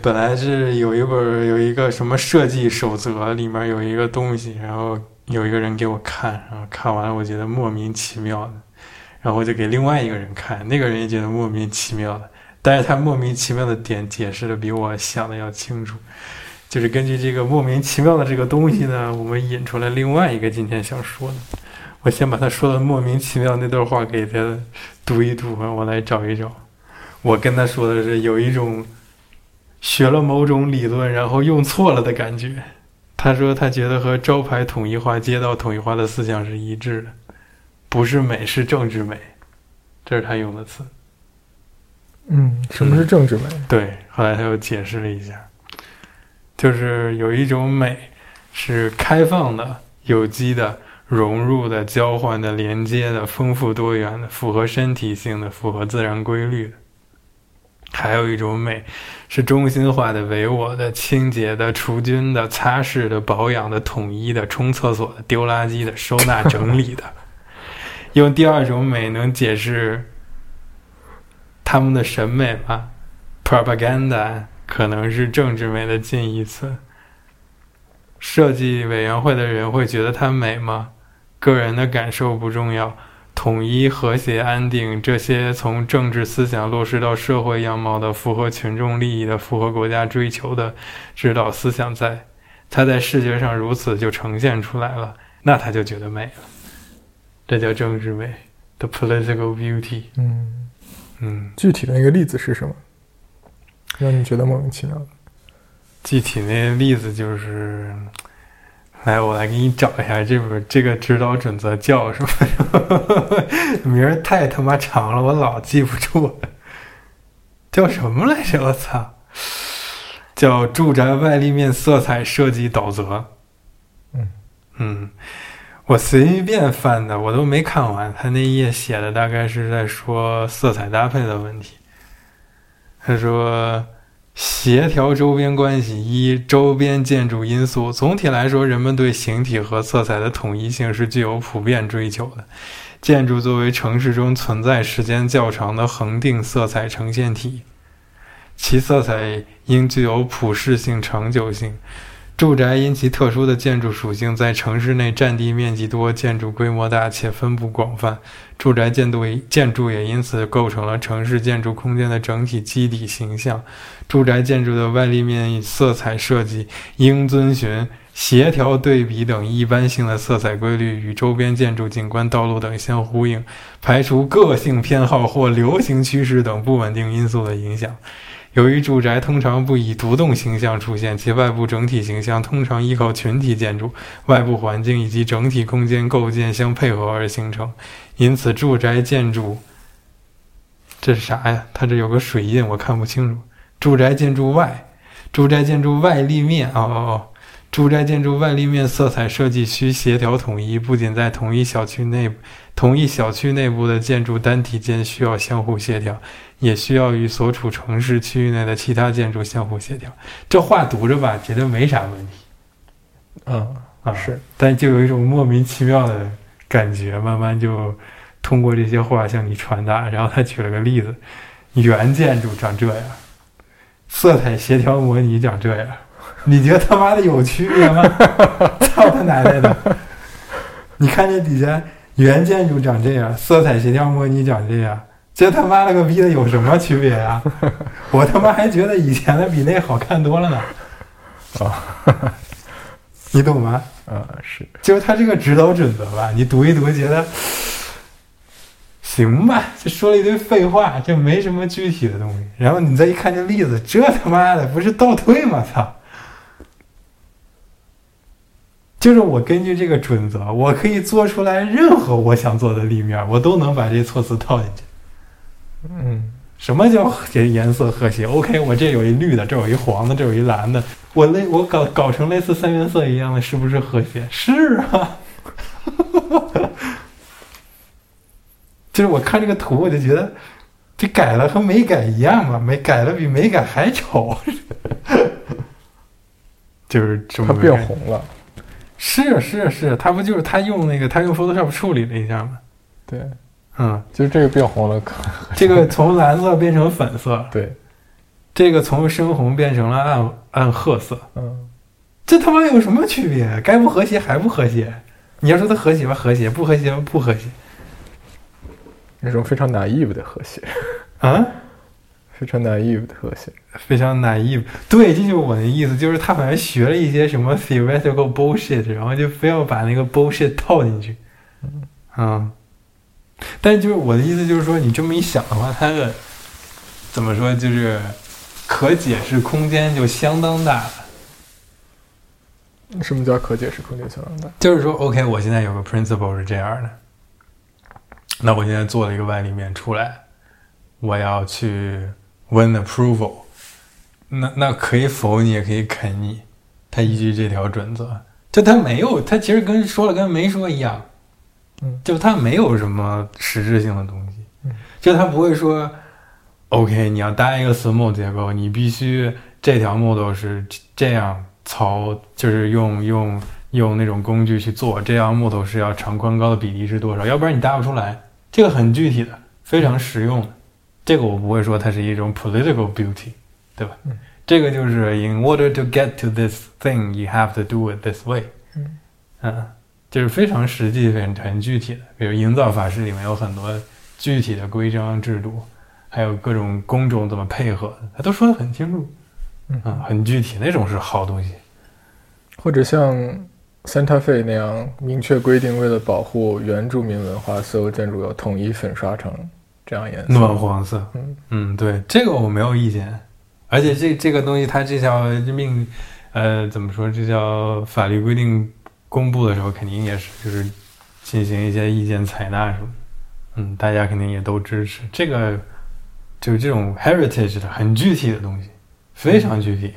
本来是有一本有一个什么设计守则，里面有一个东西，然后有一个人给我看，然后看完了我觉得莫名其妙的，然后我就给另外一个人看，那个人也觉得莫名其妙的，但是他莫名其妙的点解释的比我想的要清楚。就是根据这个莫名其妙的这个东西呢，我们引出来另外一个今天想说的。我先把他说的莫名其妙那段话给他读一读，我来找一找。我跟他说的是有一种学了某种理论然后用错了的感觉。他说他觉得和招牌统一化、街道统一化的思想是一致的，不是美，是政治美。这是他用的词。嗯，什么是政治美？对，后来他又解释了一下。就是有一种美，是开放的、有机的、融入的、交换的、连接的、丰富多元的、符合身体性的、符合自然规律的；还有一种美，是中心化的、唯我的、清洁的、除菌的、擦拭的、保养的、统一的、冲厕所的、丢垃圾的、收纳整理的。用第二种美能解释他们的审美吗？Propaganda。可能是政治美的近义词。设计委员会的人会觉得它美吗？个人的感受不重要。统一、和谐、安定，这些从政治思想落实到社会样貌的、符合群众利益的、符合国家追求的指导思想，在它在视觉上如此就呈现出来了，那他就觉得美了。这叫政治美，the political beauty。嗯嗯，具体的一个例子是什么？让你觉得莫名其妙的，具体那例子就是，来，我来给你找一下这本这个指导准则叫什么？名儿太他妈长了，我老记不住。叫什么来着？我操！叫《住宅外立面色彩设计导则》。嗯嗯，我随便翻的，我都没看完。他那页写的大概是在说色彩搭配的问题。他说：“协调周边关系，一周边建筑因素。总体来说，人们对形体和色彩的统一性是具有普遍追求的。建筑作为城市中存在时间较长的恒定色彩呈现体，其色彩应具有普适性、长久性。”住宅因其特殊的建筑属性，在城市内占地面积多、建筑规模大且分布广泛。住宅建筑建筑也因此构成了城市建筑空间的整体基底形象。住宅建筑的外立面色彩设计应遵循协调、对比等一般性的色彩规律，与周边建筑景观、道路等相呼应，排除个性偏好或流行趋势等不稳定因素的影响。由于住宅通常不以独栋形象出现，其外部整体形象通常依靠群体建筑、外部环境以及整体空间构建相配合而形成，因此住宅建筑这是啥呀？它这有个水印，我看不清楚。住宅建筑外，住宅建筑外立面，哦哦哦。住宅建筑外立面色彩设计需协调统一，不仅在同一小区内，同一小区内部的建筑单体间需要相互协调，也需要与所处城市区域内的其他建筑相互协调。这话读着吧，觉得没啥问题。嗯啊是，但就有一种莫名其妙的感觉，慢慢就通过这些话向你传达。然后他举了个例子，原建筑长这样，色彩协调模拟长这样。你觉得他妈的有区别吗？操他奶奶的！你看这底下原建筑长这样，色彩协调模拟长这样，这他妈了个逼的有什么区别啊？我他妈还觉得以前的比那好看多了呢。啊，你懂吗？啊是，就是他这个指导准则吧，你读一读，觉得行吧，就说了一堆废话，就没什么具体的东西。然后你再一看这例子，这他妈的不是倒退吗？操！就是我根据这个准则，我可以做出来任何我想做的立面，我都能把这措辞套进去。嗯什么叫这颜色和谐？OK，我这有一绿的，这有一黄的，这有一蓝的，我类我搞搞成类似三原色一样的，是不是和谐？是啊。就是我看这个图，我就觉得这改了和没改一样嘛，没改了比没改还丑。就是这么它变红了，是是是，他不就是他用那个他用 Photoshop 处理了一下吗？对，嗯，就是这个变红了，可 这个从蓝色变成粉色，对，这个从深红变成了暗暗褐色，嗯，这他妈有什么区别？该不和谐还不和谐？你要说它和谐吧，和谐；不和谐吧，不和谐。那种非常 naive 的和谐，啊，非常 naive 的和谐。非常 naive。对，这就是我的意思，就是他好像学了一些什么 theoretical bullshit，然后就非要把那个 bullshit 套进去。嗯，但就是我的意思就是说，你这么一想的话，它的怎么说，就是可解释空间就相当大了。什么叫可解释空间相当大？就是说，OK，我现在有个 principle 是这样的，那我现在做了一个万里面出来，我要去 win approval，那那可以否你也可以肯你，他依据这条准则，就他没有，他其实跟说了跟没说一样，嗯就它没有什么实质性的东西，嗯就它不会说，OK，你要搭一个 small 结构，你必须这条 model 是这样操，就是用用用那种工具去做，这样木头是要长宽高的比例是多少，要不然你搭不出来。这个很具体的，非常实用的。这个我不会说它是一种 political beauty，对吧？嗯这个就是 in order to get to this thing, you have to do it this way。嗯嗯，就是非常实际、很很具体的。比如营造法式里面有很多具体的规章制度，还有各种工种怎么配合，他都说的很清楚。嗯啊，很具体，那种是好东西。或者像 Santa Fe 那样明确规定，为了保护原住民文化，所有建筑要统一粉刷成这样颜色。暖黄色，嗯嗯，对，这个我没有意见。而且这这个东西，它这条命，呃，怎么说？这叫法律规定公布的时候，肯定也是就是进行一些意见采纳什么。嗯，大家肯定也都支持这个，就是这种 heritage 的很具体的东西，非常具体。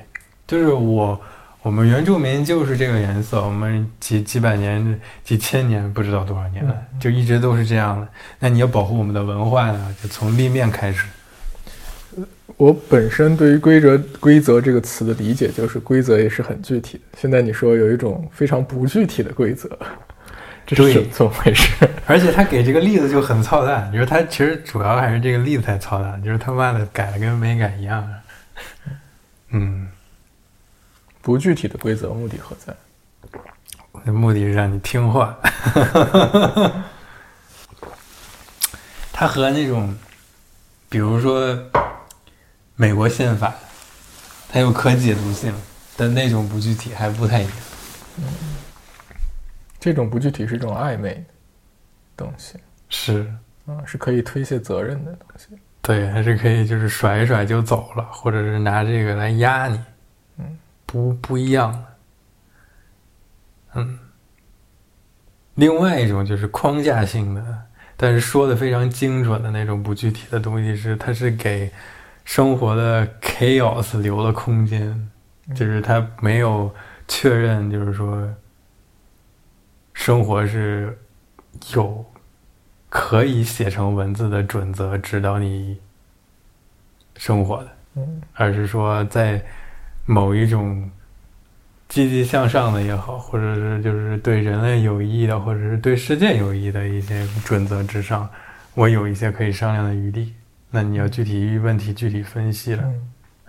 就是我我们原住民就是这个颜色，我们几几百年、几千年，不知道多少年了，嗯就一直都是这样的。那你要保护我们的文化呢，就从立面开始。我本身对于规则“规则”这个词的理解，就是规则也是很具体的。现在你说有一种非常不具体的规则，这是对怎么回事？而且他给这个例子就很操蛋，你说他其实主要还是这个例子太操蛋，就是他妈的改了跟没改一样。嗯，不具体的规则目的何在？那目的是让你听话。他和那种，比如说美国宪法，它有可解读性但那种不具体还不太一样。这种不具体是一种暧昧的东西是，啊，是可以推卸责任的东西。对，还是可以就是甩一甩就走了，或者是拿这个来压你。嗯，不不一样的。嗯，另外一种就是框架性的，但是说的非常精准的那种不具体的东西是，它是给生活的 chaos 留了空间，就是他没有确认，就是说生活是有可以写成文字的准则指导你生活的。嗯而是说在某一种积极向上的也好，或者是就是对人类有益的，或者是对世界有益的一些准则之上，我有一些可以商量的余地。那你要具体问题具体分析了，嗯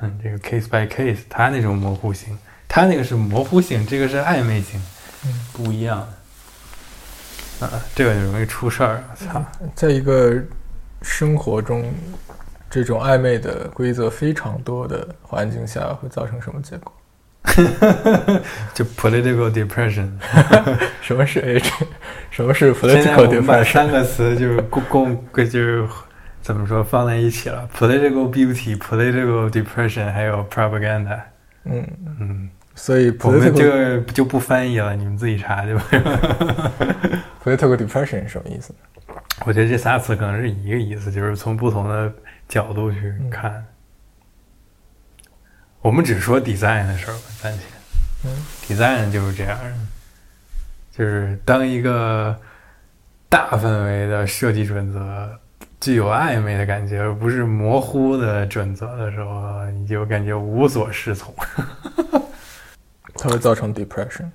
嗯，这个 case by case，它那种模糊性，它那个是模糊性，这个是暧昧性，嗯，不一样的。啊，这个就容易出事儿。操，在一个生活中，这种暧昧的规则非常多的环境下，会造成什么结果？就 political depression。什么是 H？什么是 political depression？三个词就是共共就是怎么说放在一起了？political beauty、political depression 还有 propaganda。嗯，嗯，所以我们个就不翻译了，你们自己查去吧。political depression 是什么意思？我觉得这仨词可能是一个意思，就是从不同的角度去看。我们只说 design 的事儿吧，暂且。嗯 design 就是这样，就是当一个大范围的设计准则具有暧昧的感觉，而不是模糊的准则的时候，你就感觉无所适从。它会造成 depression。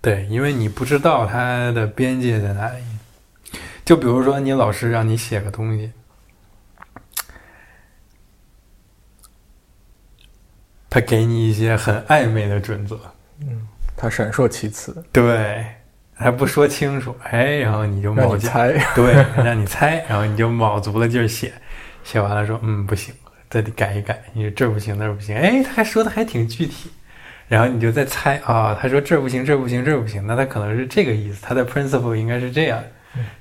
对，因为你不知道它的边界在哪里。就比如说，你老师让你写个东西，他给你一些很暧昧的准则，嗯他闪烁其词，对，他不说清楚，哎，然后你就让卯劲，猜。对，让你猜，然后你就卯足了劲儿写，写完了说，嗯，不行，再得改一改，你说这儿不行，那儿不行，哎，他还说的还挺具体，然后你就再猜啊，他说这儿不行，这儿不行，这儿不行，那他可能是这个意思，他的 principle 应该是这样，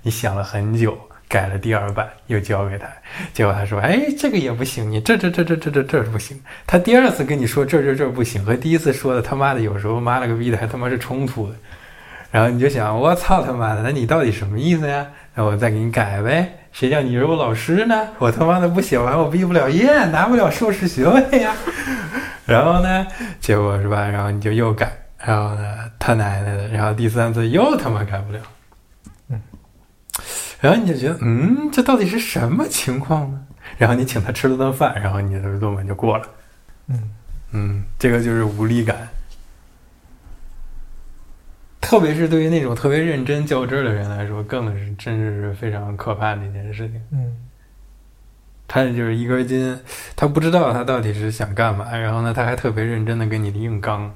你想了很久。改了第二版，又交给他，结果他说：“哎，这个也不行，你这这这这这这这不行。”他第二次跟你说这这这不行，和第一次说的他妈的有时候妈了个逼的还他妈是冲突的。然后你就想，我操他妈的，那你到底什么意思呀？那我再给你改呗。谁叫你是我老师呢？我他妈的不写完我毕不了业，拿不了硕士学位呀。然后呢，结果是吧？然后你就又改，然后呢，他奶奶的，然后第三次又他妈改不了。嗯然后你就觉得，嗯，这到底是什么情况呢？然后你请他吃了顿饭，然后你的论文就过了。嗯嗯，这个就是无力感，特别是对于那种特别认真较真儿的人来说，更是真是非常可怕的一件事情。嗯他就是一根筋，他不知道他到底是想干嘛，然后呢，他还特别认真的跟你硬刚，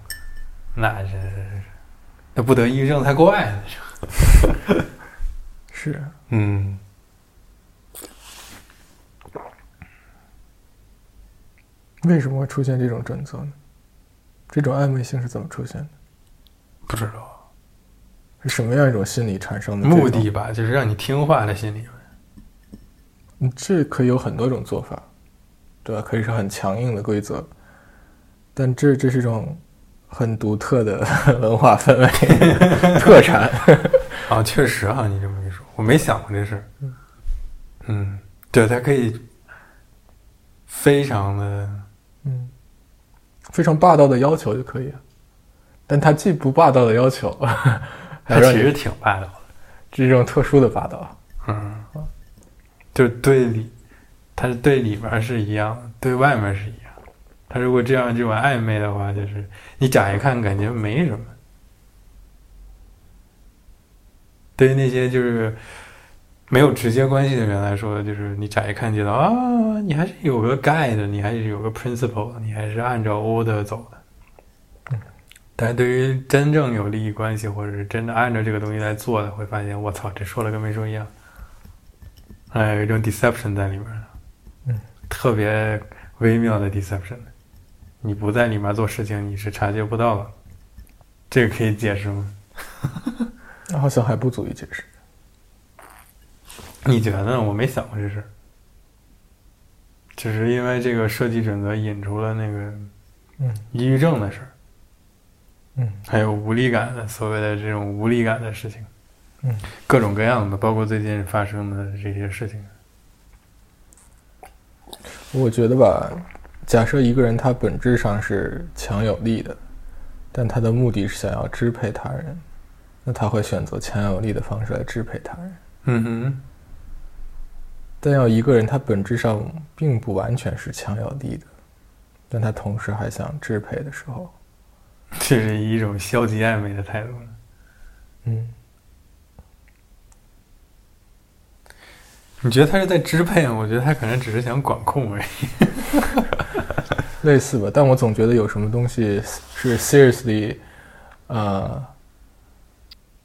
那是那不得抑郁症才怪呢。是嗯。为什么会出现这种准则呢？这种暧昧性是怎么出现的？不知道是什么样一种心理产生的目的吧，就是让你听话的心理。嗯，这可以有很多种做法，对吧？可以是很强硬的规则，但这这是一种很独特的 文化氛围 特产。啊，确实啊，你这么一说，我没想过这事儿。嗯，对，它可以非常的，嗯，非常霸道的要求就可以了，但他既不霸道的要求，还让你它其实挺霸道的。这种特殊的霸道。嗯，就是对里，他是对里边是一样的，对外面是一样。他如果这样这种暧昧的话，就是你乍一看感觉没什么。对于那些就是没有直接关系的人来说，就是你乍一看觉得啊，你还是有个 guide，你还是有个 principle，你还是按照 order 走的。但是对于真正有利益关系，或者是真的按照这个东西来做的，会发现我操，这说了跟没说一样。哎，有一种 deception 在里面的，嗯，特别微妙的 deception。你不在里面做事情，你是察觉不到的。这个可以解释吗？好像还不足以解释。你觉得呢？我没想过这事儿，只是因为这个设计准则引出了那个嗯抑郁症的事儿，嗯还有无力感的所谓的这种无力感的事情，嗯，各种各样的，包括最近发生的这些事情。我觉得吧，假设一个人他本质上是强有力的，但他的目的是想要支配他人，那他会选择强有力的方式来支配他人。嗯哼，但要一个人他本质上并不完全是强有力的，但他同时还想支配的时候，这是一种消极暧昧的态度。嗯，你觉得他是在支配吗？我觉得他可能只是想管控而已。类似吧。但我总觉得有什么东西是 seriously，呃，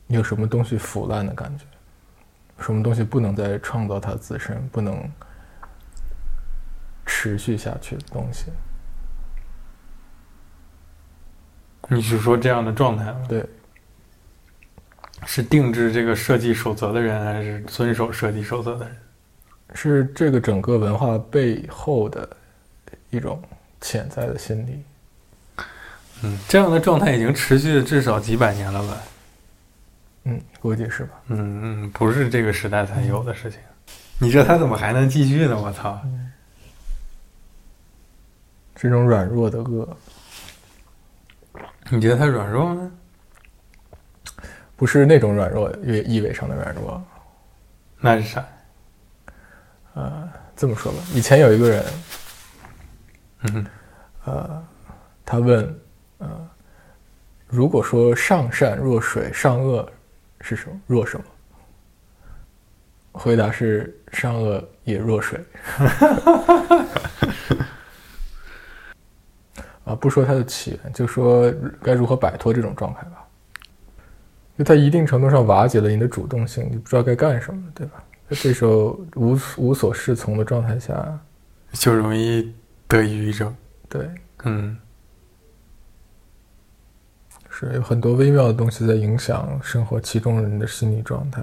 有什么东西腐烂的感觉，什么东西不能再创造它自身，不能持续下去的东西。你是说这样的状态吗？对，是定制这个设计守则的人，还是遵守设计守则的人？是这个整个文化背后的一种潜在的心理。嗯，这样的状态已经持续了至少几百年了吧？嗯，估计是吧。嗯嗯，不是这个时代才有的事情。你这他怎么还能继续呢？我操！这种软弱的恶，你觉得他软弱吗？不是那种软弱，意意味上的软弱。那是啥？呃，这么说吧，以前有一个人，嗯哼，呃，他问，呃，如果说上善若水，上恶是什么？若什么？回答是上恶也若水。啊，不说它的起源，就说该如何摆脱这种状态吧。就它一定程度上瓦解了你的主动性，你不知道该干什么，对吧？在这时候无无所适从的状态下，就容易得抑郁症。对，嗯是有很多微妙的东西在影响生活其中人的心理状态，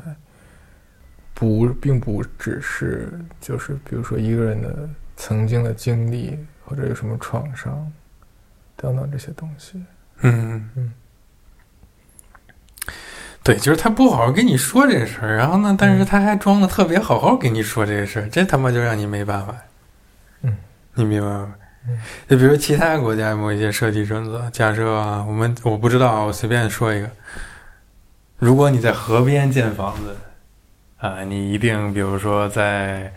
不，并不只是就是比如说一个人的曾经的经历或者有什么创伤等等这些东西。嗯嗯，对，就是他不好好跟你说这事儿，然后呢，但是他还装的特别好好跟你说这事儿，这他妈就让你没办法。嗯，你明白吗？嗯，就比如其他国家某一些设计准则，假设啊，我们我不知道啊，我随便说一个，如果你在河边建房子，啊、你一定比如说在，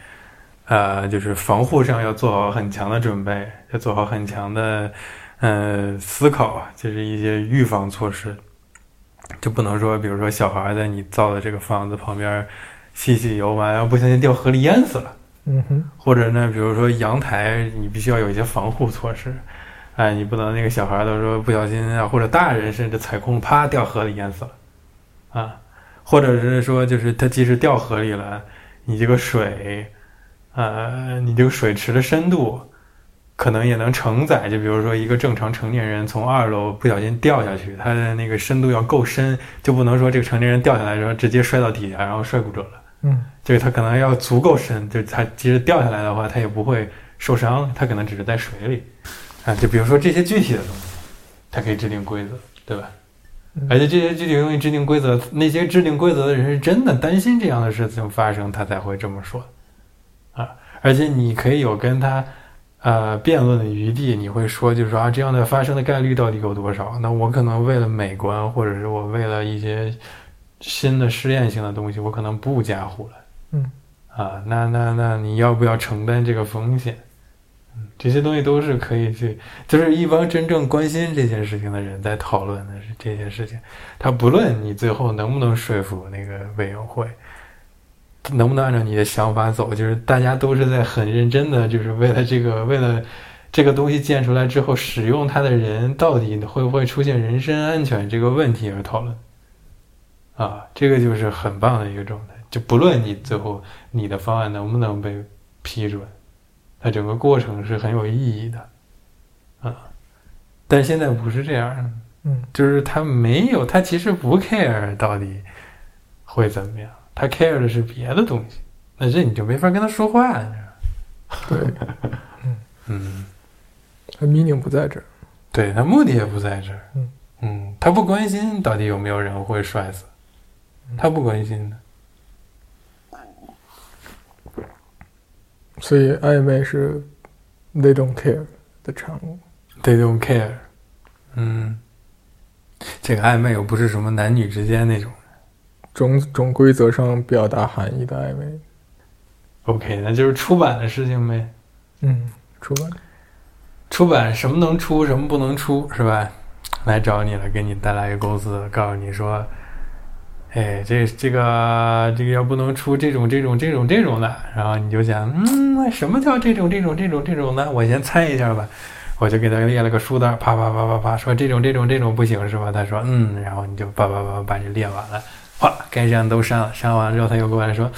呃，就是防护上要做好很强的准备，要做好很强的，呃，思考，就是一些预防措施，就不能说，比如说小孩在你造的这个房子旁边嬉戏游玩，然后不小心掉河里淹死了。嗯哼，或者呢，比如说阳台，你必须要有一些防护措施，哎，你不能那个小孩都说不小心啊，或者大人甚至踩空，啪掉河里淹死了，啊，或者是说就是他即使掉河里了，你这个水，呃，你这个水池的深度可能也能承载，就比如说一个正常成年人从二楼不小心掉下去，他的那个深度要够深，就不能说这个成年人掉下来然后直接摔到底下，然后摔骨折了。嗯就是他可能要足够深，就是它即使掉下来的话，他也不会受伤，他可能只是在水里啊。就比如说这些具体的东西，他可以制定规则，对吧？嗯而且这些具体的东西制定规则，那些制定规则的人是真的担心这样的事情发生，他才会这么说啊。而且你可以有跟他呃辩论的余地，你会说就是说啊，这样的发生的概率到底有多少？那我可能为了美观，或者是我为了一些新的试验性的东西，我可能不加护了。嗯啊，那那那你要不要承担这个风险？嗯，这些东西都是可以去，就是一帮真正关心这件事情的人在讨论的是这些事情。他不论你最后能不能说服那个委员会，能不能按照你的想法走，就是大家都是在很认真的，就是为了这个，为了这个东西建出来之后，使用它的人到底会不会出现人身安全这个问题而讨论。啊，这个就是很棒的一个状态。就不论你最后你的方案能不能被批准，它整个过程是很有意义的，啊，但现在不是这样的，嗯就是他没有，他其实不 care 到底会怎么样，他 care 的是别的东西，那这你就没法跟他说话，你知道对，嗯，他 meaning 不在这儿。对他目的也不在这儿，嗯嗯，他不关心到底有没有人会摔死，他不关心的，所以暧昧是 they don't care 的产物。They don't care。嗯，这个暧昧又不是什么男女之间那种。种种规则上表达含义的暧昧。OK，那就是出版的事情呗。嗯，出版。出版什么能出，什么不能出，是吧？来找你了，给你带来一个公司，告诉你说，哎，这这个这个要不能出这种这种这种这种的，然后你就想，嗯，那什么叫这种这种这种这种的？我先猜一下吧。我就给他列了个书单，啪啪啪啪啪，说这种这种这种不行是吧？他说嗯，然后你就叭叭叭把这列完了，啪，该删都删了。删完之后，他又过来说：“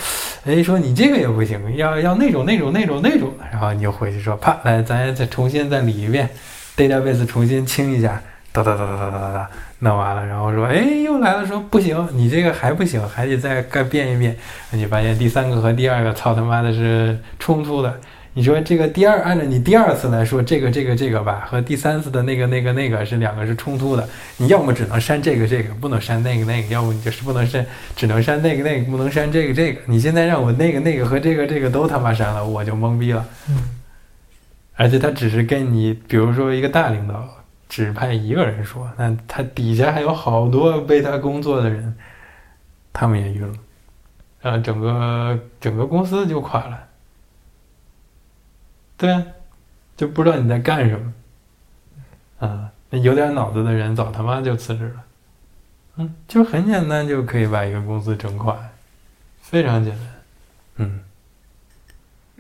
哎，说你这个也不行，要要那种那种那种那种。”然后你就回去说：“啪，来，咱再重新再理一遍，database 重新清一下，哒哒哒哒哒哒哒，弄完了。”然后说：“哎，又来了，说不行，你这个还不行，还得再改变一变。”你发现第三个和第二个操他妈的是冲突的，你说这个第二，按照你第二次来说，这个这个这个吧，和第三次的那个那个那个是两个是冲突的。你要么只能删这个这个，不能删那个那个；要么你就是不能删，只能删那个那个，不能删这个这个。你现在让我那个那个和这个这个都他妈删了，我就懵逼了。嗯而且他只是跟你，比如说一个大领导指派一个人说，那他底下还有好多为他工作的人，他们也晕了，然后整个整个公司就垮了。对啊，就不知道你在干什么。啊，那有点脑子的人早他妈就辞职了。嗯，就很简单就可以把一个公司整垮，非常简单。嗯，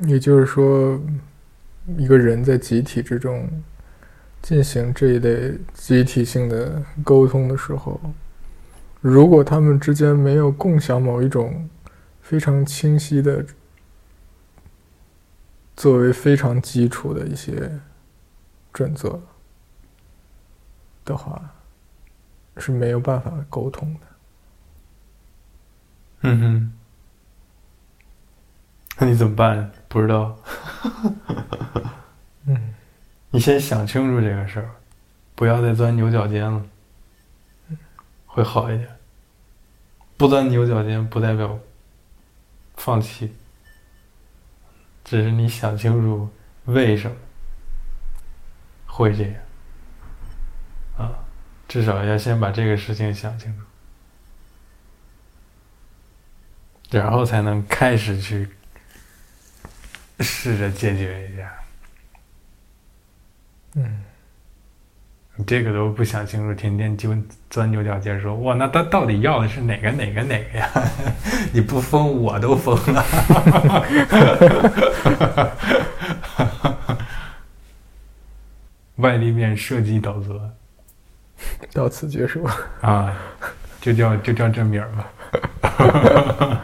也就是说，一个人在集体之中进行这一类集体性的沟通的时候，如果他们之间没有共享某一种非常清晰的、作为非常基础的一些准则的话，是没有办法沟通的。嗯哼，那你怎么办？不知道。嗯，你先想清楚这个事儿，不要再钻牛角尖了，会好一点。不钻牛角尖不代表放弃，只是你想清楚为什么会这样啊，至少要先把这个事情想清楚。然后才能开始去试着解决一下。嗯，你这个都不想清楚，天天就钻牛角尖，说哇，那他到底要的是哪个哪个哪个呀？你不疯，我都疯了。外立面设计导则到此结束。啊，就叫就叫这名儿吧。